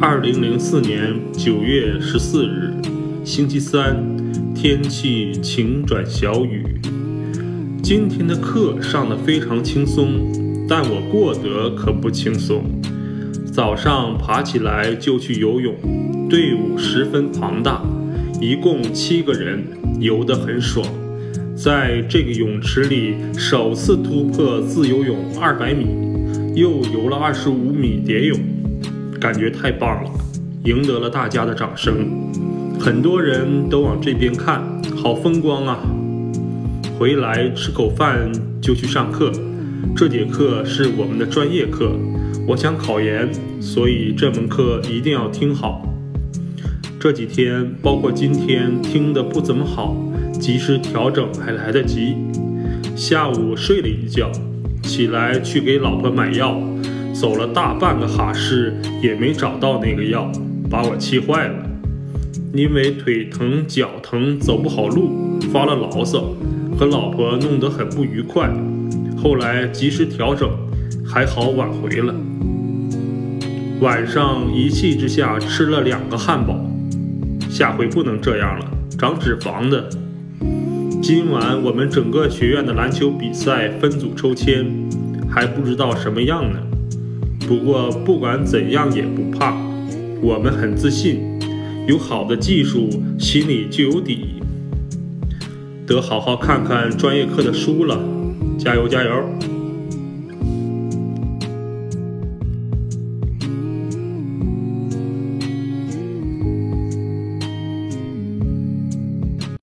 二零零四年九月十四日，星期三，天气晴转小雨。今天的课上得非常轻松，但我过得可不轻松。早上爬起来就去游泳，队伍十分庞大，一共七个人，游得很爽。在这个泳池里，首次突破自由泳二百米，又游了二十五米蝶泳。感觉太棒了，赢得了大家的掌声，很多人都往这边看，好风光啊！回来吃口饭就去上课，这节课是我们的专业课，我想考研，所以这门课一定要听好。这几天，包括今天，听得不怎么好，及时调整还来得及。下午睡了一觉，起来去给老婆买药。走了大半个哈市，也没找到那个药，把我气坏了。因为腿疼脚疼，走不好路，发了牢骚，和老婆弄得很不愉快。后来及时调整，还好挽回了。晚上一气之下吃了两个汉堡，下回不能这样了，长脂肪的。今晚我们整个学院的篮球比赛分组抽签，还不知道什么样呢。不过不管怎样也不怕，我们很自信，有好的技术，心里就有底。得好好看看专业课的书了，加油加油！